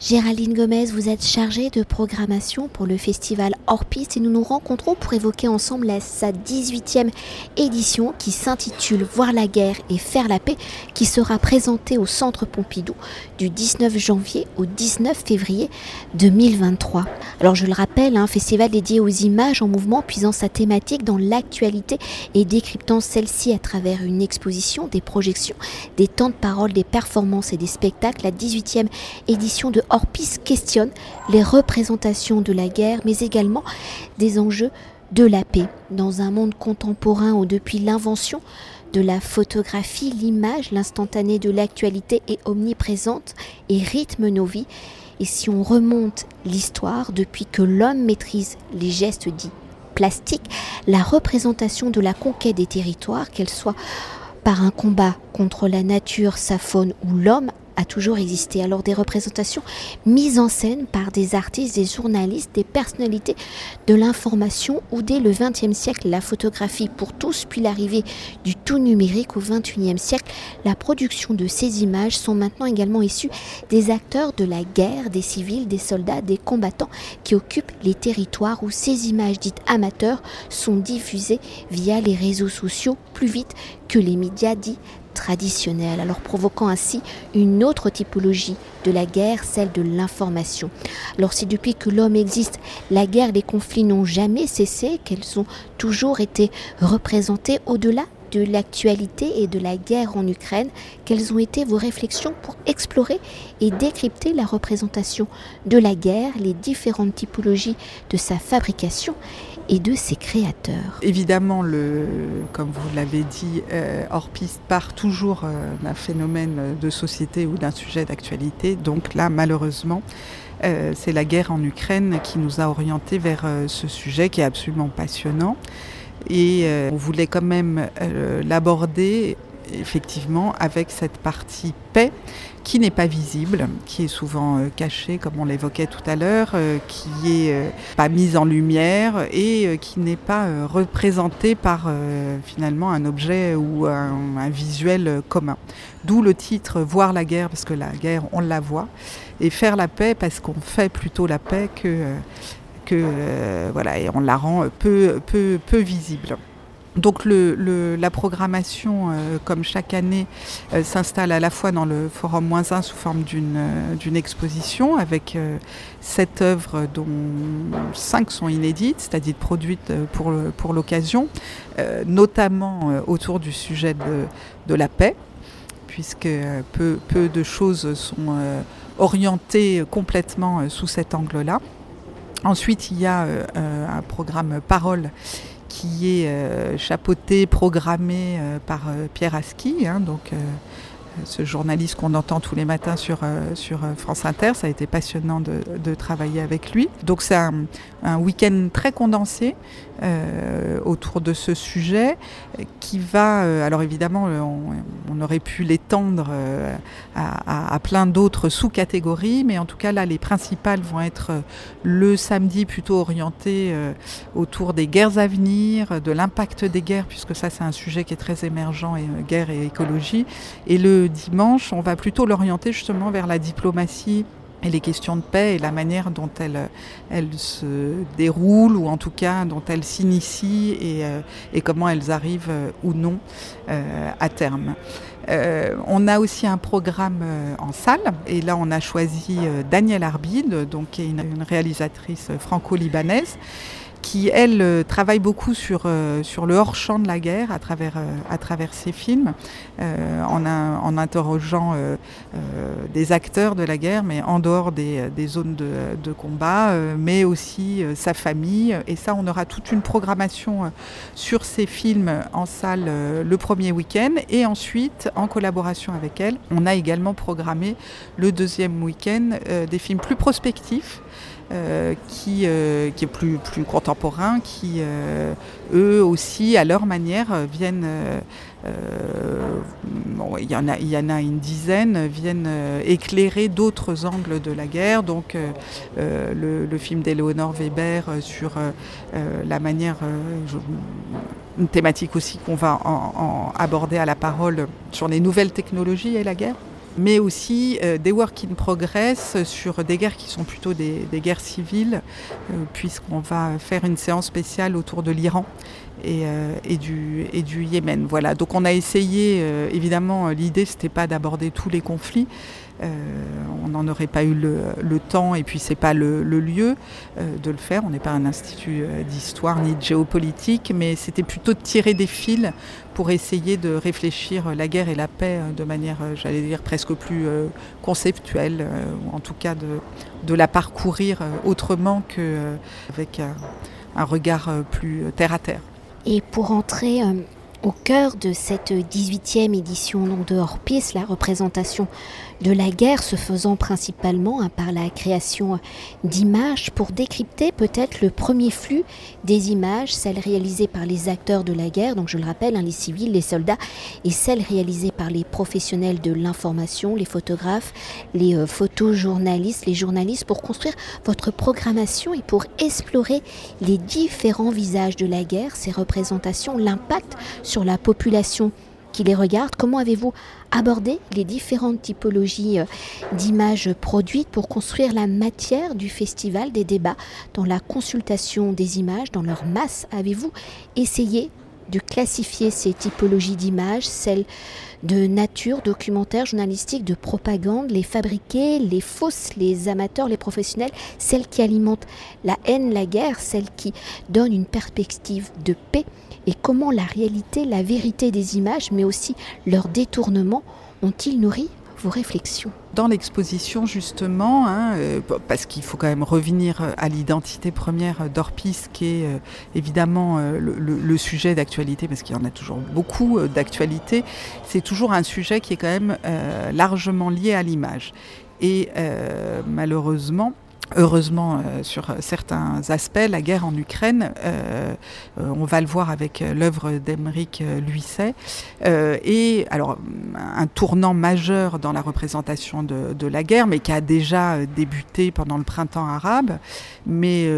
Géraldine Gomez, vous êtes chargée de programmation pour le festival Hors et nous nous rencontrons pour évoquer ensemble sa 18e édition qui s'intitule Voir la guerre et faire la paix qui sera présentée au Centre Pompidou du 19 janvier au 19 février 2023. Alors je le rappelle, un festival dédié aux images en mouvement puisant sa thématique dans l'actualité et décryptant celle-ci à travers une exposition, des projections, des temps de parole, des performances et des spectacles. La 18e édition de Orpis questionne les représentations de la guerre, mais également des enjeux de la paix. Dans un monde contemporain où depuis l'invention de la photographie, l'image, l'instantané de l'actualité est omniprésente et rythme nos vies, et si on remonte l'histoire, depuis que l'homme maîtrise les gestes dits plastiques, la représentation de la conquête des territoires, qu'elle soit par un combat contre la nature, sa faune ou l'homme, a toujours existé. Alors des représentations mises en scène par des artistes, des journalistes, des personnalités de l'information ou dès le XXe siècle la photographie pour tous, puis l'arrivée du tout numérique au XXIe siècle, la production de ces images sont maintenant également issues des acteurs de la guerre, des civils, des soldats, des combattants qui occupent les territoires où ces images dites amateurs sont diffusées via les réseaux sociaux plus vite que les médias dits traditionnels, alors provoquant ainsi une autre typologie de la guerre, celle de l'information. Alors si depuis que l'homme existe, la guerre les conflits n'ont jamais cessé, qu'elles ont toujours été représentées au-delà de l'actualité et de la guerre en Ukraine, quelles ont été vos réflexions pour explorer et décrypter la représentation de la guerre, les différentes typologies de sa fabrication et de ses créateurs. Évidemment, le, comme vous l'avez dit, euh, hors piste part toujours euh, d'un phénomène de société ou d'un sujet d'actualité. Donc là, malheureusement, euh, c'est la guerre en Ukraine qui nous a orientés vers ce sujet qui est absolument passionnant. Et on voulait quand même l'aborder effectivement avec cette partie paix qui n'est pas visible, qui est souvent euh, cachée comme on l'évoquait tout à l'heure, euh, qui est euh, pas mise en lumière et qui n'est pas représentée par finalement un objet ou un, visuel commun. D'où le titre Voir la guerre parce que la guerre on la voit et faire la paix parce qu'on fait plutôt la paix que que voilà et on la rend peu peu peu visible. Donc la programmation, euh, comme chaque année, euh, s'installe à la fois dans le Forum moins 1 sous forme d'une euh, exposition avec sept œuvres dont cinq sont inédites, c'est-à-dire produites pour, l'occasion, notamment autour du sujet de, la paix, puisque peu, de choses sont orientées complètement sous cet angle-là. Ensuite, il y a un programme Parole qui est euh, chapeauté, programmé euh, par euh, Pierre Aski, ce journaliste qu'on entend tous les matins sur, euh, sur euh, France Inter. Ça a été passionnant de, de travailler avec lui. Donc c'est un, week-end très condensé euh, autour de ce sujet qui va, alors évidemment, on, aurait pu l'étendre à, plein d'autres sous-catégories, mais en tout cas là, les principales vont être le samedi plutôt orienté autour des guerres à venir, de l'impact des guerres, puisque ça c'est un sujet qui est très émergent, et, guerre et écologie. Et le dimanche, on va plutôt l'orienter justement vers la diplomatie et les questions de paix et la manière dont elles, elles se déroulent ou en tout cas dont elles s'initient et, euh, et comment elles arrivent euh, ou non euh, à terme. Euh, on a aussi un programme euh, en salle et là on a choisi euh, Danielle Arbide, donc qui est une réalisatrice franco-libanaise qui elle euh, travaille beaucoup sur euh, sur le hors champ de la guerre à travers euh, à travers ses films en, interrogeant des acteurs de la guerre mais en dehors des, zones de, de combat mais aussi sa famille. Et ça on aura toute une programmation sur ces films en salle le premier week-end. Et ensuite en collaboration avec elle on a également programmé le deuxième week-end des films plus prospectifs euh, qui, euh, qui est plus, contemporain, qui euh, eux aussi, à leur manière, viennent, bon, il y, en a, y en a une dizaine, viennent éclairer d'autres angles de la guerre. Donc le, film d'Eleonore Weber sur la manière, une thématique aussi qu'on va aborder à la parole sur les nouvelles technologies et la guerre mais aussi des work in progress sur des guerres qui sont plutôt des, guerres civiles, puisqu'on va faire une séance spéciale autour de l'Iran et, et, du, et, du, Yémen. Voilà. Donc on a essayé, évidemment, l'idée c'était pas d'aborder tous les conflits, euh, on n'en aurait pas eu le, temps et puis c'est pas le, lieu euh, de le faire. On n'est pas un institut euh, d'histoire ni de géopolitique, mais c'était plutôt de tirer des fils pour essayer de réfléchir la guerre et la paix de manière, j'allais dire, presque plus conceptuelle, ou en tout cas de, la parcourir autrement qu'avec un, un regard plus terre à terre. Et pour entrer au cœur de cette 18e édition de Hors-Piste, la représentation de la guerre se faisant principalement hein, par la création d'images pour décrypter peut-être le premier flux des images, celles réalisées par les acteurs de la guerre, donc je le rappelle, hein, les civils, les soldats, et celles réalisées par les professionnels de l'information, les photographes, les euh, photojournalistes, les journalistes, pour construire votre programmation et pour explorer les différents visages de la guerre, ces représentations, l'impact sur la population les regarde. Comment avez-vous abordé les différentes typologies euh, d'images produites pour construire la matière du festival des débats dans la consultation des images, dans leur masse? Avez-vous essayé de classifier ces typologies d'images, celles de nature, documentaire, journalistique, de propagande, les fabriquer, les fausses, les amateurs, les professionnels, celles qui alimentent la haine, la guerre, celles qui donnent une perspective de paix? Et comment la réalité, la vérité des images, mais aussi leur détournement, ont-ils nourri vos réflexions? Dans l'exposition, justement, hein, euh, parce qu'il faut quand même revenir à l'identité première d'Orpis, qui est euh, évidemment euh, le, sujet d'actualité, parce qu'il y en a toujours beaucoup d'actualité, c'est toujours un sujet qui est quand même largement lié à l'image. Et malheureusement, Heureusement, euh, sur certains aspects, la guerre en Ukraine, euh, euh, on va le voir avec l'œuvre d'Emeric Luisset, est alors un tournant majeur dans la représentation de, la guerre, mais qui a déjà débuté pendant le printemps arabe. Mais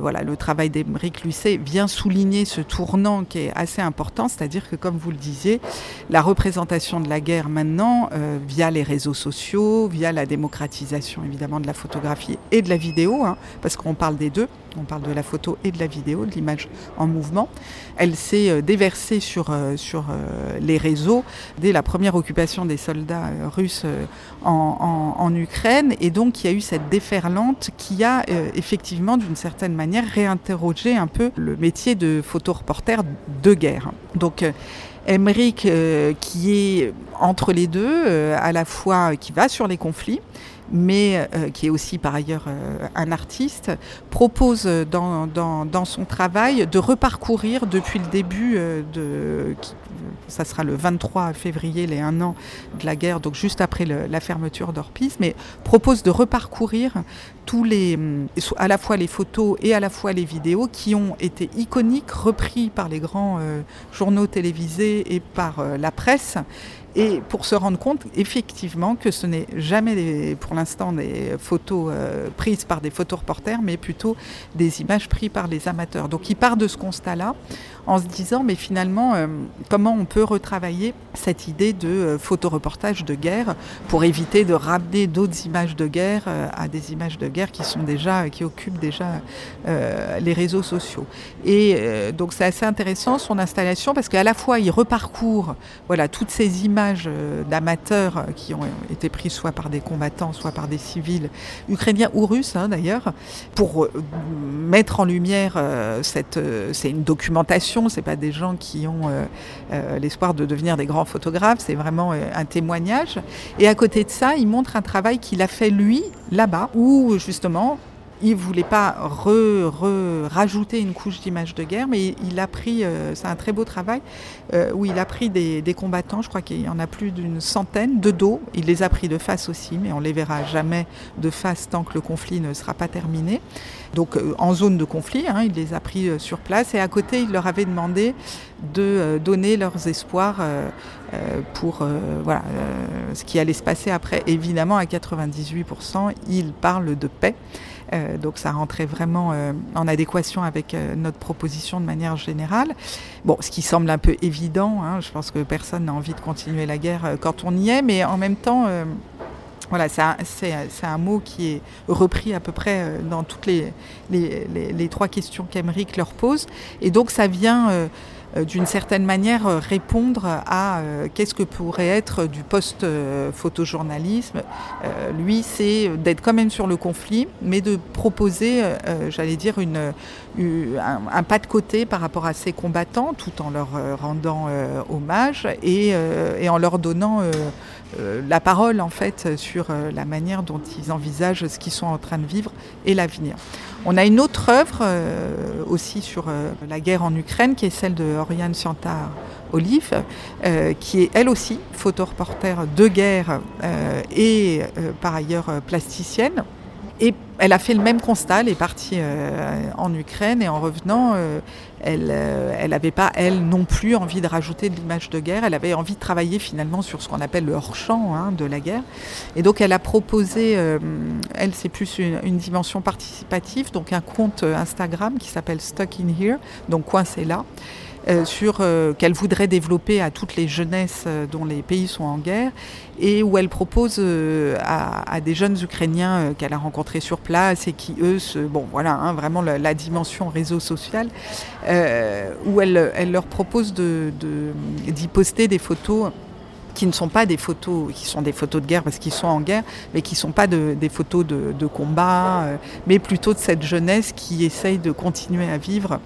voilà, le travail d'Emeric Luisset vient souligner ce tournant qui est assez important, c'est-à-dire que, comme vous le disiez, la représentation de la guerre maintenant, via les réseaux sociaux, via la démocratisation évidemment de la photographie et de la vidéo, hein, parce qu'on parle des deux, on parle de la photo et de la vidéo, de l'image en mouvement. Elle s'est euh, déversée sur, euh, sur euh, les réseaux dès la première occupation des soldats russes en, en, Ukraine, et donc il y a eu cette déferlante qui a effectivement, d'une certaine manière, réinterrogé un peu le métier de photoreporter de guerre. Donc Emmerich, qui est entre les deux, à la fois qui va sur les conflits, mais euh, qui est aussi par ailleurs euh, un artiste, propose dans, dans, son travail de reparcourir depuis le début euh, de... Ça sera le 23 février, les un an de la guerre, donc juste après la fermeture d'Orpis, mais propose de reparcourir tous les, à la fois les photos et à la fois les vidéos qui ont été iconiques, repris par les grands journaux télévisés et par la presse et pour se rendre compte effectivement que ce n'est jamais pour l'instant des photos euh, prises par des photoreporters, mais plutôt des images prises par les amateurs. Donc il part de ce constat-là en se disant mais finalement euh, comment on peut retravailler cette idée de euh, photoreportage de guerre pour éviter de ramener d'autres images de guerre à des images de guerre qui sont déjà qui occupent déjà les réseaux sociaux. Et donc c'est assez intéressant son installation parce qu'à la fois il reparcourt voilà toutes ces images euh, d'amateurs euh, qui ont été pris soit par des combattants, soit par des civils ukrainiens ou russes hein, d'ailleurs, pour euh, mettre en lumière cette. c'est une documentation, c'est pas des gens qui ont l'espoir de devenir des grands photographes, c'est vraiment un témoignage. Et à côté de ça, il montre un travail qu'il a fait lui là-bas, où justement il voulait pas rajouter une couche d'image de guerre, mais il a pris, euh, c'est un très beau travail, euh, où il a pris des, combattants, je crois qu'il y en a plus d'une centaine, de dos. Il les a pris de face aussi, mais on les verra jamais de face tant que le conflit ne sera pas terminé. Donc euh, en zone de conflit, hein, il les a pris sur place, et à côté, il leur avait demandé de donner leurs espoirs pour voilà, ce qui allait se passer après. Évidemment, à 98%, il parle de paix. Donc ça rentrait vraiment en adéquation avec notre proposition de manière générale. Bon, ce qui semble un peu évident, hein, je pense que personne n'a envie de continuer la guerre quand on y est, mais en même temps, voilà, c'est un, mot qui est repris à peu près euh, dans toutes les, trois questions qu'Emeric leur pose. Et donc ça vient euh, euh, d'une certaine manière répondre à qu'est-ce que pourrait être du post-photojournalisme. lui, c'est d'être quand même sur le conflit, mais de proposer, j'allais dire, un, pas de côté par rapport à ces combattants, tout en leur rendant hommage et, en leur donnant euh, la parole en fait sur euh, la manière dont ils envisagent ce qu'ils sont en train de vivre et l'avenir. On a une autre œuvre euh, aussi sur la guerre en Ukraine qui est celle de Oriane Siantar Olive, qui est elle aussi photoreporter de guerre et par ailleurs plasticienne. Et elle a fait le même constat, elle est partie euh, en Ukraine et en revenant, euh, elle n'avait euh, pas, elle non plus, envie de rajouter de l'image de guerre, elle avait envie de travailler finalement sur ce qu'on appelle le hors-champ hein, de la guerre. Et donc elle a proposé, elle c'est plus une, dimension participative, donc un compte Instagram qui s'appelle Stuck in Here, donc coincé là. Euh, sur euh, qu'elle voudrait développer à toutes les jeunesses euh, dont les pays sont en guerre et où elle propose à, des jeunes Ukrainiens qu'elle a rencontrés sur place et qui eux, se, bon voilà, hein, vraiment la, dimension réseau social, où elle, elle, leur propose d'y poster des photos qui ne sont pas des photos, qui sont des photos de guerre parce qu'ils sont en guerre, mais qui ne sont pas des photos de, de combat, mais plutôt de cette jeunesse qui essaye de continuer à vivre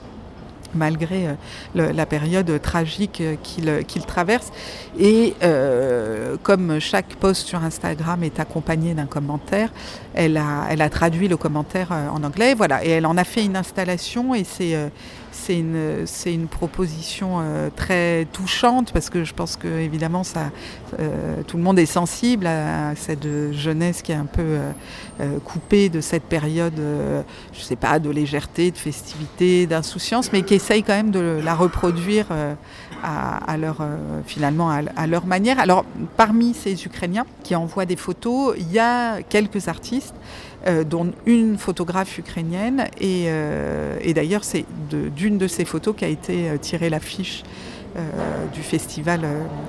malgré euh, la période tragique euh, euh, qu'il traverse. Et comme chaque post sur Instagram est accompagné d'un commentaire, elle a, elle a traduit le commentaire en anglais, voilà, et elle en a fait une installation et c'est une, une proposition très touchante parce que je pense que évidemment ça, tout le monde est sensible à, cette jeunesse qui est un peu coupée de cette période, je sais pas, de légèreté, de festivité, d'insouciance, mais essaye quand même de la reproduire à, leur finalement à, leur manière. Alors parmi ces Ukrainiens qui envoient des photos, il y a quelques artistes. Euh, dont une photographe ukrainienne. Et, euh, d'ailleurs, c'est d'une de, ces photos qu'a été euh, tirée l'affiche du festival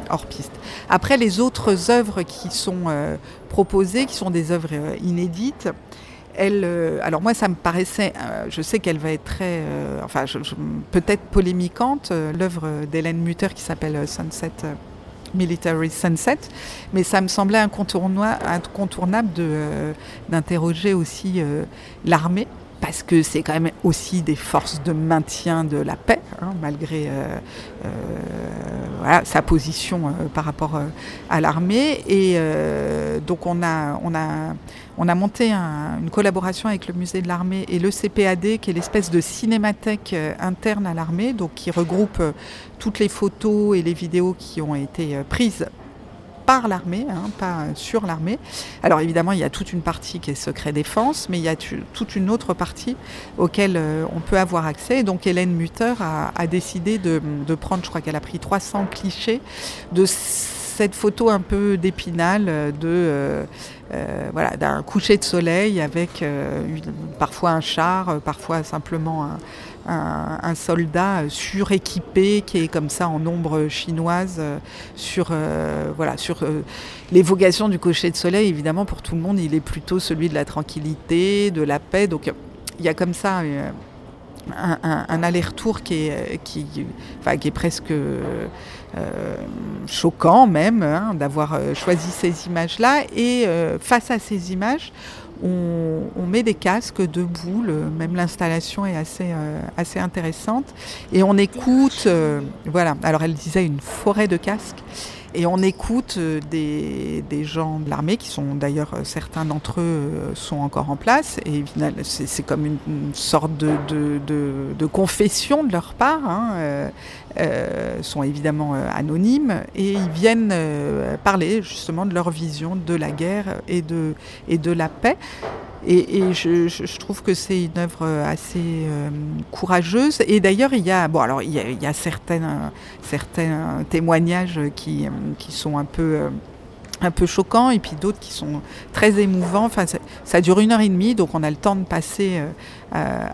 hors piste. Après, les autres œuvres qui sont proposées, qui sont des œuvres inédites, elle, alors moi, ça me paraissait, je sais qu'elle va être très, enfin, peut-être polémiquante, l'œuvre d'Hélène Mutter qui s'appelle Sunset Military Sunset, mais ça me semblait incontournable euh, d'interroger aussi euh, l'armée parce que c'est quand même aussi des forces de maintien de la paix, hein, malgré euh, sa position par rapport à l'armée. Et donc on a, on a monté une collaboration avec le musée de l'armée et le CPAD, qui est l'espèce de cinémathèque interne à l'armée, donc qui regroupe toutes les photos et les vidéos qui ont été euh, prises par l'armée, hein, pas sur l'armée. Alors évidemment, il y a toute une partie qui est secret défense, mais il y a toute une autre partie auquel euh, on peut avoir accès. donc Hélène Mutter a, décidé de, prendre, je crois qu'elle a pris 300 clichés de cette photo un peu d'épinal de euh, voilà d'un coucher de soleil avec parfois un char, parfois simplement un, soldat suréquipé qui est comme ça en ombre chinoise euh, sur euh, voilà sur euh, l'évocation du cocher de soleil. Évidemment pour tout le monde il est plutôt celui de la tranquillité de la paix. Donc il y a comme ça un, aller-retour qui est, enfin, qui est presque choquant même hein, d'avoir choisi ces images-là. Et face à ces images, on, met des casques de boules, même l'installation est assez, euh, intéressante. Et on écoute, euh, voilà, alors elle disait une forêt de casques. Et on écoute euh, des, gens de l'armée, qui sont d'ailleurs, certains d'entre eux sont encore en place. Et c'est comme une, sorte de, confession de leur part. Hein, sont évidemment anonymes et ils viennent parler justement de leur vision de la guerre et de la paix. Et, je, trouve que c'est une œuvre assez courageuse. Et d'ailleurs, il y a, bon, alors il y a, certains, témoignages qui, qui sont un peu un peu choquants et puis d'autres qui sont très émouvants. Enfin, ça, dure une heure et demie, donc on a le temps de passer euh,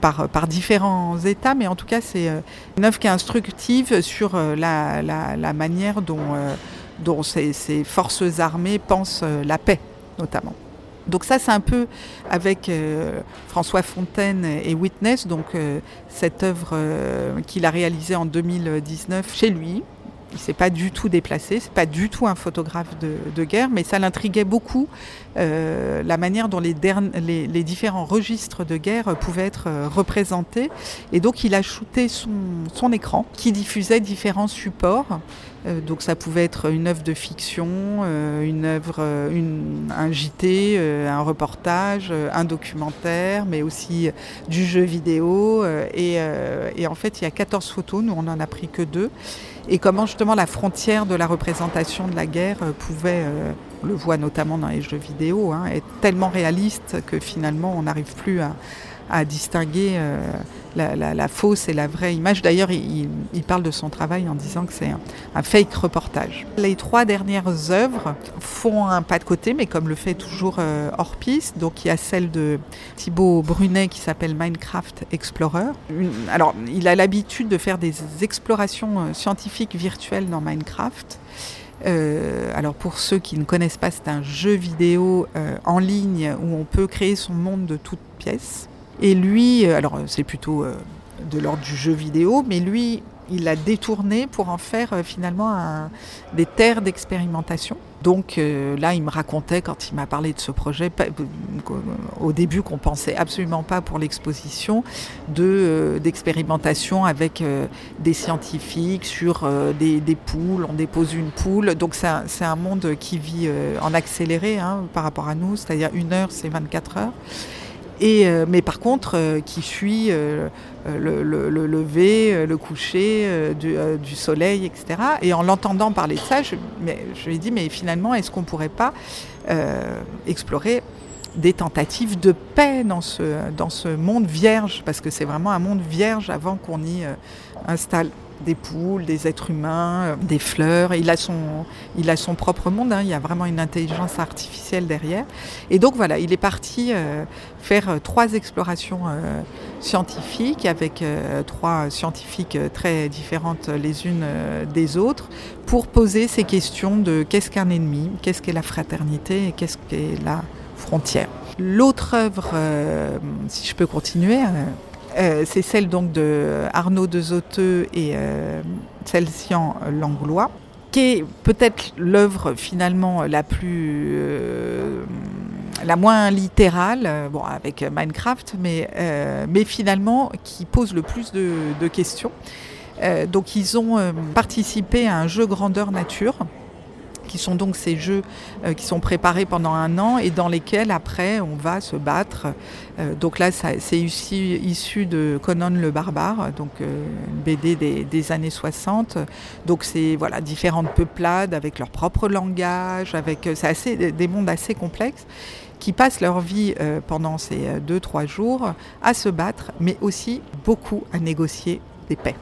par, différents états, mais en tout cas c'est euh, une œuvre qui est instructive sur euh, la, manière dont, ces, forces armées pensent la paix notamment. Donc ça, c'est un peu avec François Fontaine et Witness, donc cette œuvre qu'il a réalisée en 2019 chez lui, il s'est pas du tout déplacé, c'est pas du tout un photographe de, guerre, mais ça l'intriguait beaucoup euh, la manière dont les, différents registres de guerre pouvaient être euh, représentés. Et donc il a shooté son, écran qui diffusait différents supports. Euh, donc ça pouvait être une œuvre de fiction, une œuvre, un JT, un reportage, un documentaire, mais aussi du jeu vidéo. Et, et, en fait, il y a 14 photos, nous on n'en a pris que deux et comment justement la frontière de la représentation de la guerre euh, pouvait, euh, on le voit notamment dans les jeux vidéo, hein, être tellement réaliste que finalement on n'arrive plus à, à distinguer euh, la, fausse et la vraie image. D'ailleurs, il, parle de son travail en disant que c'est un, fake reportage. Les trois dernières œuvres font un pas de côté, mais comme le fait toujours euh. Donc il y a celle de Thibaut Brunet qui s'appelle Minecraft Explorer. alors, il a l'habitude de faire des explorations euh, scientifiques virtuelles dans Minecraft. alors pour ceux qui ne connaissent pas, c'est un jeu vidéo en ligne où on peut créer son monde de toutes pièces. Et lui, euh, alors c'est plutôt euh, de l'ordre du jeu vidéo, mais lui, il l'a détourné pour en faire euh, finalement des terres d'expérimentation. Donc là, il me racontait quand il m'a parlé de ce projet, au début qu'on pensait absolument pas pour l'exposition, de d'expérimentation avec des scientifiques sur des, poules. On dépose une poule, donc c'est un, monde qui vit en accéléré hein, par rapport à nous, c'est-à-dire une heure, c'est 24 heures. Euh, mais par contre, euh, qui suit euh, le, lever, le coucher du, soleil, etc. Et en l'entendant parler de ça, je, je lui ai dit, mais finalement, est-ce qu'on ne pourrait pas explorer des tentatives de paix dans ce, dans ce monde vierge? Parce que c'est vraiment un monde vierge avant qu'on y installe des poules, des êtres humains, euh, des fleurs. Il a son, il a son propre monde, hein. il y a vraiment une intelligence artificielle derrière. Et donc voilà, il est parti euh, faire euh, trois explorations scientifiques avec trois scientifiques très différentes les unes des autres pour poser ces questions de qu'est-ce qu'un ennemi, qu'est-ce qu'est la fraternité et qu'est-ce qu'est la frontière. L'autre œuvre, si je peux continuer, euh, c'est celle donc de Arnaud de Zoteux et euh, Celsian Langlois, qui est peut-être l'œuvre finalement la plus euh, la moins littérale, bon avec Minecraft, mais, finalement qui pose le plus de questions. donc ils ont participé à un jeu grandeur nature qui sont donc ces jeux euh, qui sont préparés pendant un an et dans lesquels après on va se battre. Euh, donc là, c'est issu, de Conan le barbare, donc euh, une BD des, années 60. Donc c'est voilà différentes peuplades avec leur propre langage, avec c'est des mondes assez complexes qui passent leur vie pendant ces deux trois jours à se battre, mais aussi beaucoup à négocier des paix.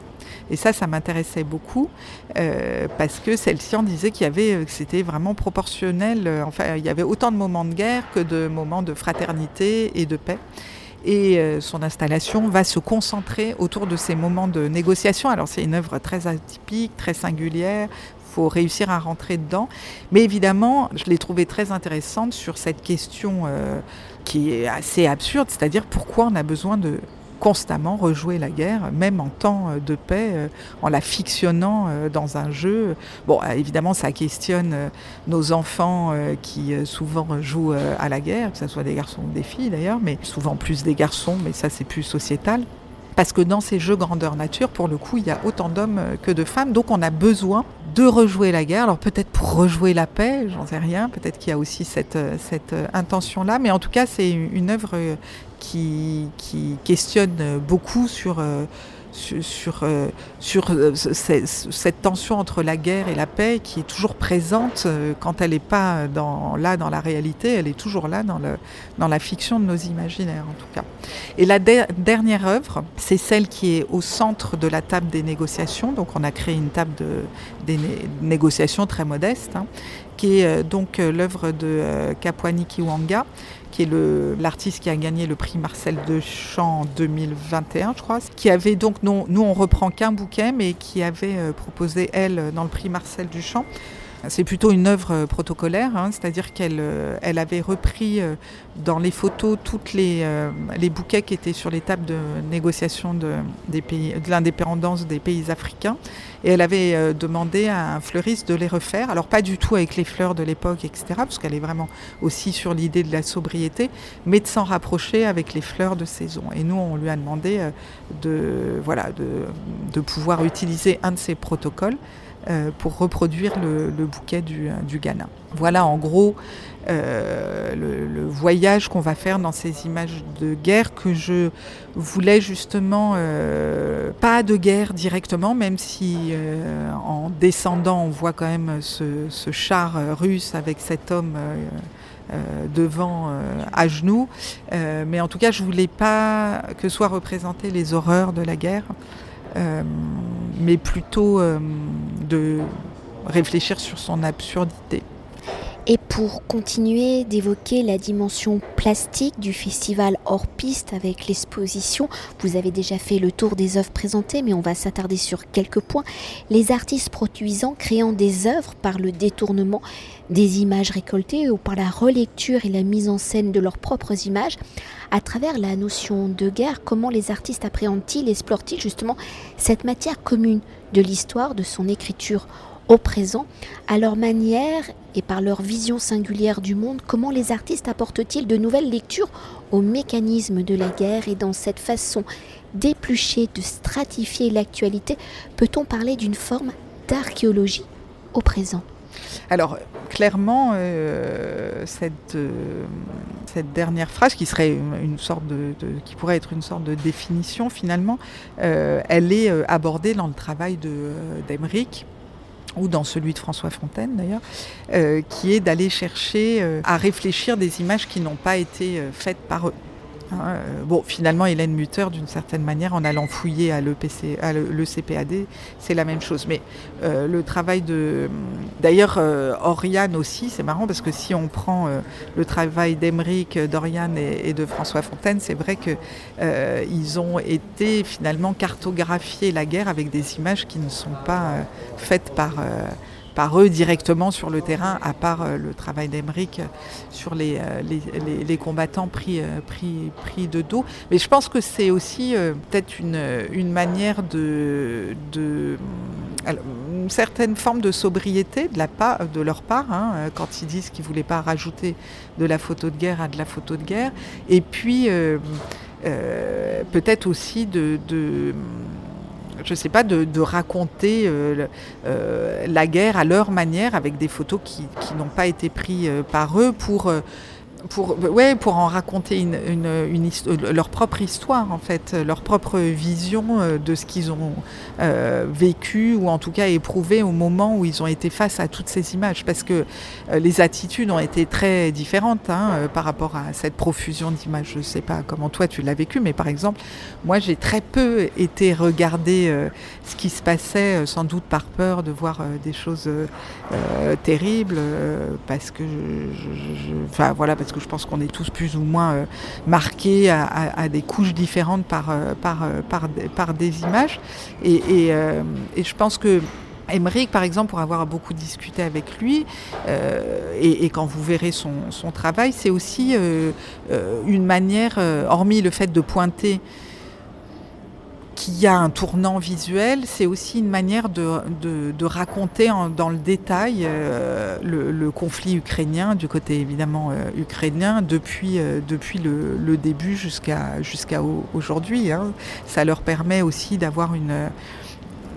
Et ça, ça m'intéressait beaucoup euh, parce que celle-ci en disait qu'il y avait, euh, que c'était vraiment proportionnel. Euh, enfin, il y avait autant de moments de guerre que de moments de fraternité et de paix. Et son installation va se concentrer autour de ces moments de négociation. Alors c'est une œuvre très atypique, très singulière, faut réussir à rentrer dedans. Mais évidemment, je l'ai trouvée très intéressante sur cette question qui est assez absurde, c'est-à-dire pourquoi on a besoin de constamment rejouer la guerre, même en temps euh, de paix, euh, en la fictionnant euh, dans un jeu. Bon, évidemment, ça questionne nos enfants qui souvent jouent à la guerre, que ce soit des garçons ou des filles d'ailleurs, mais souvent plus des garçons, mais ça c'est plus sociétal. Parce que dans ces jeux grandeur nature, pour le coup, il y a autant d'hommes que de femmes, donc on a besoin de rejouer la guerre. Alors peut-être pour rejouer la paix, j'en sais rien, peut-être qu'il y a aussi cette, cette intention-là, mais en tout cas c'est une œuvre qui, questionne beaucoup sur, euh, sur, euh, sur, cette tension entre la guerre et la paix qui est toujours présente quand elle n'est pas là dans la réalité, elle est toujours là dans, le, dans la fiction de nos imaginaires en tout cas. Et la dernière œuvre, c'est celle qui est au centre de la table des négociations. Donc on a créé une table de, des négociations très modeste, hein, qui est donc l'œuvre de Kapwani Kiwanga qui est l'artiste qui a gagné le prix Marcel de Champ en 2021, je crois, qui avait donc, nous, nous on reprend qu'un bouquet, mais qui avait euh, proposé, elle, dans le prix Marcel Duchamp, c'est plutôt une œuvre euh, protocolaire, hein, c'est-à-dire qu'elle euh, avait repris euh, dans les photos toutes les, bouquets qui étaient sur les tables de négociation de, l'indépendance des pays africains. Et elle avait demandé à un fleuriste de les refaire. Alors pas du tout avec les fleurs de l'époque, etc., parce qu'elle est vraiment aussi sur l'idée de la sobriété, mais de s'en rapprocher avec les fleurs de saison. Et nous, on lui a demandé de, voilà, de, de pouvoir utiliser un de ces protocoles pour reproduire le, bouquet du, Ghana. Voilà en gros euh, le, voyage qu'on va faire dans ces images de guerre que je voulais justement euh, pas de guerre directement, même si en descendant on voit quand même ce, char russe avec cet homme. devant à genoux. mais en tout cas, je voulais pas que soient représentées les horreurs de la guerre. Euh, mais plutôt euh, de réfléchir sur son absurdité. Et pour continuer d'évoquer la dimension plastique du festival hors piste avec l'exposition, vous avez déjà fait le tour des œuvres présentées, mais on va s'attarder sur quelques points. Les artistes produisant, créant des œuvres par le détournement des images récoltées ou par la relecture et la mise en scène de leurs propres images, à travers la notion de guerre, comment les artistes appréhendent-ils, explorent-ils justement cette matière commune de l'histoire, de son écriture au présent, à leur manière et par leur vision singulière du monde, comment les artistes apportent-ils de nouvelles lectures au mécanisme de la guerre et dans cette façon d'éplucher, de stratifier l'actualité, peut-on parler d'une forme d'archéologie au présent? Alors, clairement, euh, cette, euh, cette, dernière phrase, qui serait une, sorte de, qui pourrait être une sorte de définition finalement, euh, elle est abordée dans le travail d'Emeric ou dans celui de François Fontaine d'ailleurs, euh, qui est d'aller chercher euh, à réfléchir des images qui n'ont pas été euh, faites par eux. Euh, bon, finalement, Hélène Mutter, d'une certaine manière, en allant fouiller à, à le, CPAD, c'est la même chose. Mais euh, le travail de. D'ailleurs, euh, Oriane aussi, c'est marrant parce que si on prend le travail d'Emeric, d'Oriane et, de François Fontaine, c'est vrai qu'ils ont été finalement cartographier la guerre avec des images qui ne sont pas faites par par eux directement sur le terrain, à part euh, le travail d'Emeric sur les, euh, combattants pris, euh, de dos. Mais je pense que c'est aussi peut-être une, manière de, de une certaine forme de sobriété de, leur part, hein, quand ils disent qu'ils ne voulaient pas rajouter de la photo de guerre à de la photo de guerre. Et puis, peut-être aussi de, de je sais pas, de, raconter euh, euh, la guerre à leur manière avec des photos qui, n'ont pas été prises euh, par eux pour pour, ouais, pour en raconter une, une, une, leur propre histoire, en fait, leur propre vision euh, de ce qu'ils ont euh, vécu ou en tout cas éprouvé au moment où ils ont été face à toutes ces images. Parce que euh, les attitudes ont été très différentes hein, par rapport à cette profusion d'images. Je ne sais pas comment toi tu l'as vécu, mais par exemple, moi j'ai très peu été regarder ce qui se passait, sans doute par peur de voir des choses terribles, parce que je, voilà, parce que je pense qu'on est tous plus ou moins euh, marqués à, des couches différentes par, euh, par, euh, par, des images. Et, je pense que Emmerich, par exemple, pour avoir beaucoup discuté avec lui, et, quand vous verrez son travail, c'est aussi une manière, hormis le fait de pointer qu'il y a un tournant visuel, c'est aussi une manière de, raconter dans le détail euh, le, conflit ukrainien, du côté évidemment euh, ukrainien, depuis, euh, depuis le, début jusqu'à aujourd'hui. Hein. Ça leur permet aussi d'avoir une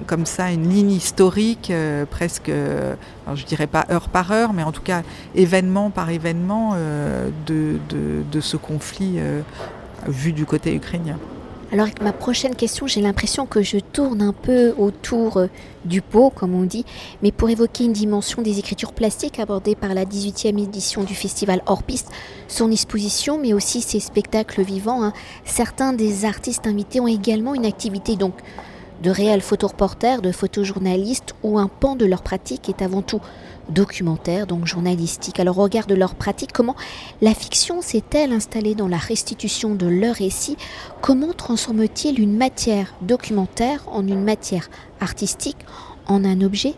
comme ça une ligne historique presque, je dirais pas heure par heure, mais en tout cas événement par événement de, de, ce conflit vu du côté ukrainien. Alors ma prochaine question, j'ai l'impression que je tourne un peu autour euh, du pot, comme on dit, mais pour évoquer une dimension des écritures plastiques abordées par la 18e édition du festival Hors Piste, son exposition, mais aussi ses spectacles vivants, hein. certains des artistes invités ont également une activité donc de réels photoreporters, de photojournalistes, où un pan de leur pratique est avant tout documentaire, donc journalistique. Alors, au leur pratique, comment la fiction s'est-elle installée dans la restitution de leur récit Comment transforme-t-il une matière documentaire en une matière artistique, en un objet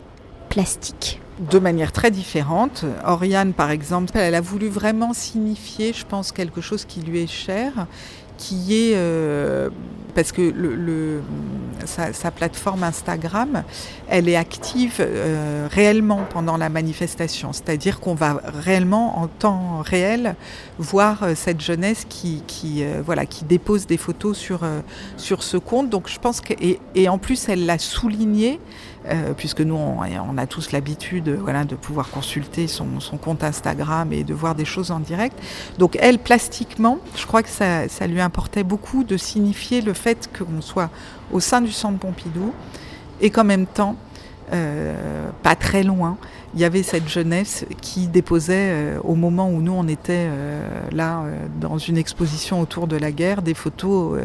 plastique? De manière très différente. Oriane, par exemple, elle a voulu vraiment signifier, je pense, quelque chose qui lui est cher, qui est euh, parce que sa, plateforme Instagram, elle est active euh, réellement pendant la manifestation, c'est-à-dire qu'on va réellement en temps réel voir euh, cette jeunesse qui, qui voilà, qui dépose des photos sur, sur ce compte. Donc je pense que et, en plus elle l'a souligné euh, puisque nous, on, a tous l'habitude de pouvoir consulter son, compte Instagram et de voir des choses en direct. Donc elle, plastiquement, je crois que ça, lui importait beaucoup de signifier le fait qu'on soit au sein du centre Pompidou et qu'en même temps, euh, pas très loin, il y avait cette jeunesse qui déposait, euh, au moment où nous on était là dans une exposition autour de la guerre, des photos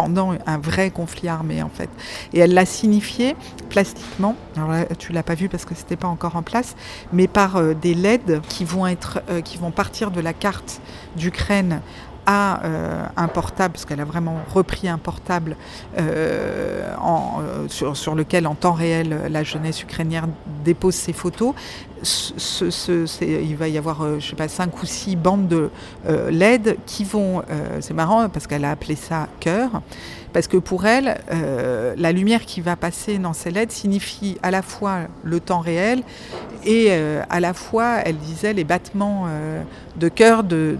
pendant un vrai conflit armé en fait. Et elle l'a signifié plastiquement. Alors là, tu l'as pas vu parce que c'était pas encore en place, mais par euh, des LED qui vont être, euh, qui vont partir de la carte d'Ukraine euh, un portable, parce qu'elle a vraiment repris un portable en, sur, sur, lequel en temps réel la jeunesse ukrainienne dépose ses photos. Il va y avoir, je sais pas, cinq ou six bandes de LED qui vont, c'est marrant parce qu'elle a appelé ça cœur, parce que pour elle, euh, la lumière qui va passer dans ces LED signifie à la fois le temps réel et euh, à la fois, elle disait, les battements euh, de cœur, de,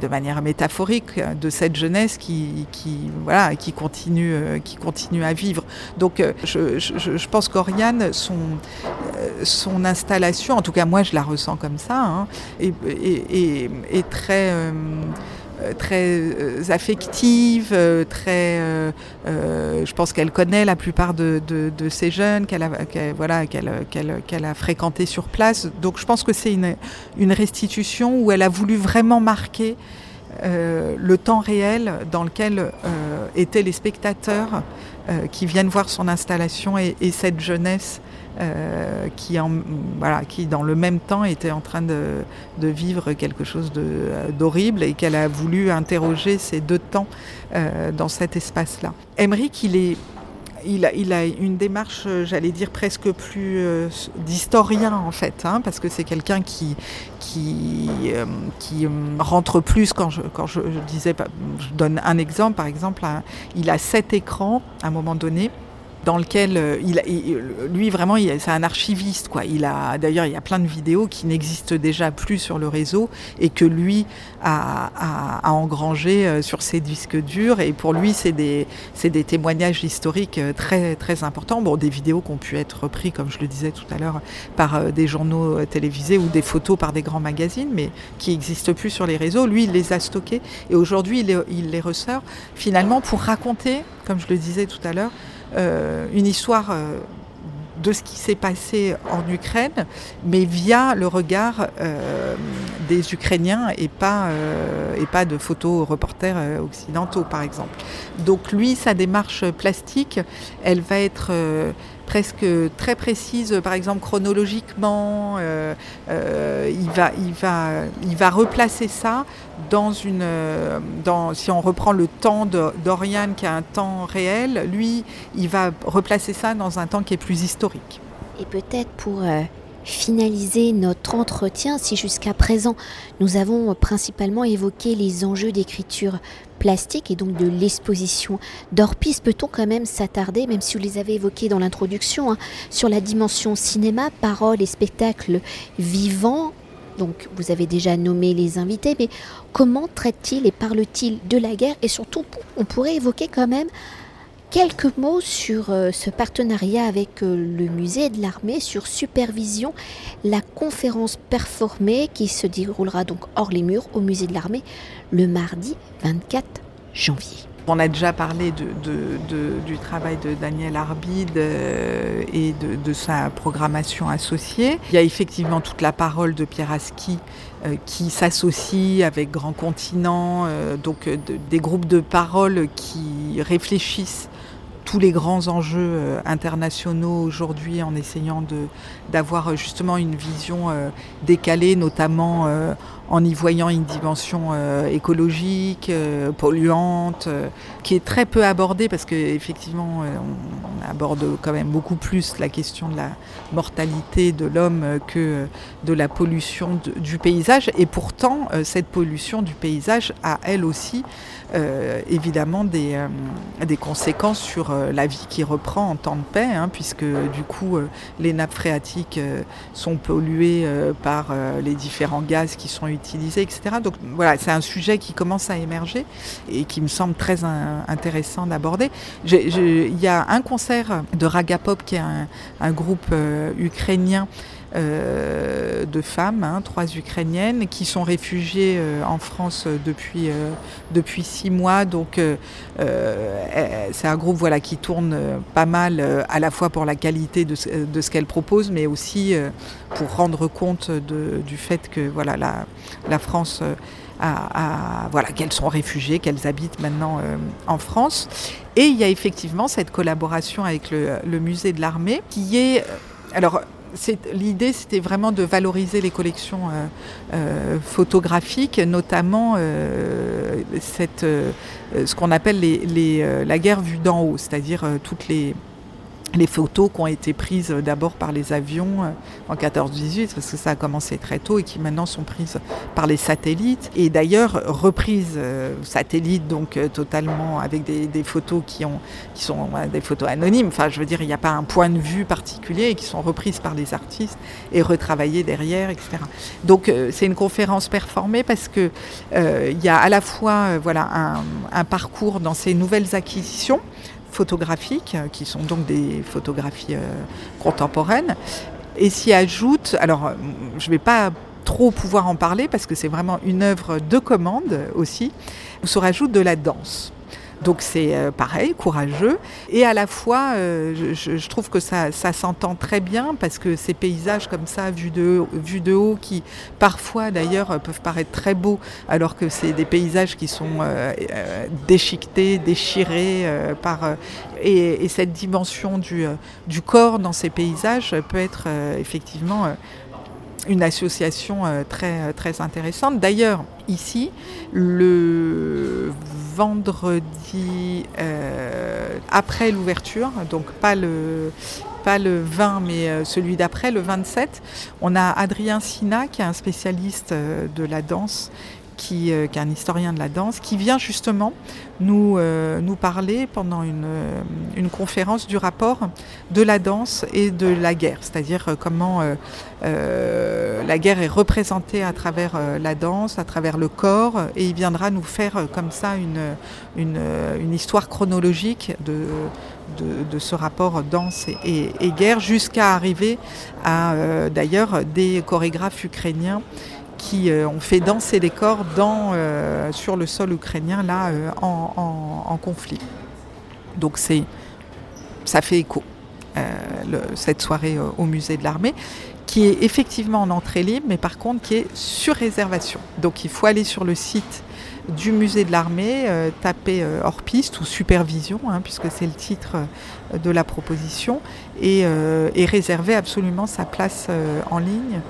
de, manière métaphorique, de cette jeunesse qui, qui voilà, qui, continue, qui continue à vivre. Donc je, je, pense qu'Oriane, son, son installation, en tout cas moi je la ressens comme ça, hein, est, est, très... Euh, très euh, affective, euh, très, je pense qu'elle connaît la plupart de, ces jeunes qu'elle a, voilà, qu'elle, a fréquenté sur place. Donc je pense que c'est une restitution où elle a voulu vraiment marquer le temps réel dans lequel étaient les spectateurs qui viennent voir son installation et cette jeunesse euh, qui, dans le même temps était en train de, vivre quelque chose d'horrible et qu'elle a voulu interroger ces deux temps euh, dans cet espace-là. Emmerich, il il a, une démarche, j'allais dire, presque plus euh, d'historien, en fait, hein, parce que c'est quelqu'un qui, rentre plus quand je, quand je, disais, je donne un exemple, par exemple, il a sept écrans à un moment donné dans lequel euh, il, lui vraiment c'est un archiviste quoi. Il a d'ailleurs il y a plein de vidéos qui n'existent déjà plus sur le réseau et que lui a, a, engrangé euh, sur ses disques durs et pour lui c'est des c'est des témoignages historiques euh, très très importants. Bon des vidéos qui ont pu être repris comme je le disais tout à l'heure par des journaux télévisés ou des photos par des grands magazines mais qui n'existent plus sur les réseaux. Lui il les a stockés et aujourd'hui il il les ressort finalement pour raconter comme je le disais tout à l'heure une histoire euh, de ce qui s'est passé en Ukraine, mais via le regard euh, des Ukrainiens et pas, et pas de photos reporters occidentaux, par exemple. Donc lui, sa démarche plastique, elle va être presque très précise, par exemple chronologiquement. Euh, euh, il, va, il, va, il va replacer ça dans une. Dans, si on reprend le temps d'Oriane qui a un temps réel, lui, il va replacer ça dans un temps qui est plus historique. Et peut-être pour euh, finaliser notre entretien, si jusqu'à présent nous avons principalement évoqué les enjeux d'écriture plastique et donc de l'exposition d'Orpis, peut-on quand même s'attarder, même si vous les avez évoqués dans l'introduction, hein, sur la dimension cinéma, parole et spectacle vivant donc vous avez déjà nommé les invités, mais comment traite-t-il et parle-t-il de la guerre? Et surtout, on pourrait évoquer quand même Quelques mots sur euh, ce partenariat avec euh, le musée de l'armée, sur Supervision, la conférence performée qui se déroulera donc hors les murs au musée de l'armée le mardi 24 janvier. On a déjà parlé du travail de Daniel Arbide et de, sa programmation associée. Il y a effectivement toute la parole de Pierre Aski qui s'associe avec Grand Continent, donc des groupes de parole qui réfléchissent tous les grands enjeux euh, internationaux aujourd'hui en essayant d'avoir euh, justement une vision euh, décalée, notamment en y voyant une dimension écologique, polluante, qui est très peu abordée parce qu'effectivement on, aborde quand même beaucoup plus la question de la mortalité de l'homme que de la pollution du paysage. Et pourtant, cette pollution du paysage a elle aussi évidemment des, des conséquences sur euh, la vie qui reprend en temps de paix, hein, puisque du coup euh, les nappes phréatiques euh, sont polluées par les différents gaz qui sont utilisés, etc. Donc voilà, c'est un sujet qui commence à émerger et qui me semble très intéressant d'aborder. Il y a un concert de Raga Pop qui est un groupe ukrainien euh, de femmes, hein, trois Ukrainiennes, qui sont réfugiées euh, en France depuis, euh, depuis six mois. Donc c'est un groupe voilà, qui tourne pas mal, à la fois pour la qualité de, de ce qu'elles proposent, mais aussi pour rendre compte du fait que voilà, la, la France... À, voilà, qu'elles sont réfugiées, qu'elles habitent maintenant en France. Et il y a effectivement cette collaboration avec le, le musée de l'armée qui est... Alors, l'idée, c'était vraiment de valoriser les collections euh, euh, photographiques, notamment euh, ce qu'on appelle la guerre vue d'en haut, c'est-à-dire toutes les les photos qui ont été prises d'abord par les avions euh, en 14-18, parce que ça a commencé très tôt, et qui maintenant sont prises par les satellites. Et d'ailleurs, reprises euh, satellites, donc euh, totalement avec des, photos qui, ont, qui sont des photos anonymes. Enfin, je veux dire, il n'y a pas un point de vue particulier, et qui sont reprises par les artistes et retravaillées derrière, etc. Donc, c'est une conférence performée parce que il y a à la fois voilà, un parcours dans ces nouvelles acquisitions, photographiques, qui sont donc des photographies euh, contemporaines. Et s'y ajoute, alors je ne vais pas trop pouvoir en parler parce que c'est vraiment une œuvre de commande aussi, où se rajoute de la danse. Donc c'est euh, pareil, courageux. Et à la fois, euh, je, trouve que ça, s'entend très bien parce que ces paysages comme ça, vus de, de haut, qui parfois d'ailleurs peuvent paraître très beaux, alors que c'est des paysages qui sont euh, déchiquetés, déchirés par... Et, cette dimension du, du corps dans ces paysages peut être effectivement une association très, très intéressante. D'ailleurs, ici, le vendredi euh, après l'ouverture, donc pas le, pas le 20 mais euh, celui d'après, le 27, on a Adrien Sina qui est un spécialiste euh, de la danse qui, est un historien de la danse, qui vient justement nous, nous parler pendant une, une, conférence du rapport de la danse et de la guerre, c'est-à-dire comment la guerre est représentée à travers la danse, à travers le corps, et il viendra nous faire comme ça une, une, histoire chronologique de, de, ce rapport danse et, guerre, jusqu'à arriver à d'ailleurs des chorégraphes ukrainiens qui euh, ont fait danser les corps euh, sur le sol ukrainien là euh, en, conflit. Donc c'est, ça fait écho cette soirée au musée de l'armée qui est effectivement en entrée libre, mais par contre qui est sur réservation. Donc il faut aller sur le site du musée de l'armée, taper hors piste ou supervision, hein, puisque c'est le titre de la proposition, et, réserver absolument sa place en ligne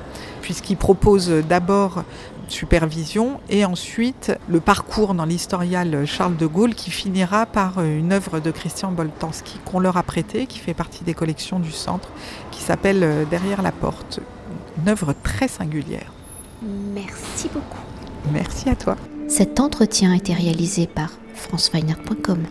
puisqu'il propose d'abord supervision et ensuite le parcours dans l'historial Charles de Gaulle qui finira par une œuvre de Christian Boltanski qu'on leur a prêtée, qui fait partie des collections du centre, qui s'appelle Derrière la porte. Une œuvre très singulière. Merci beaucoup. Merci à toi. Cet entretien a été réalisé par franceweiner.com.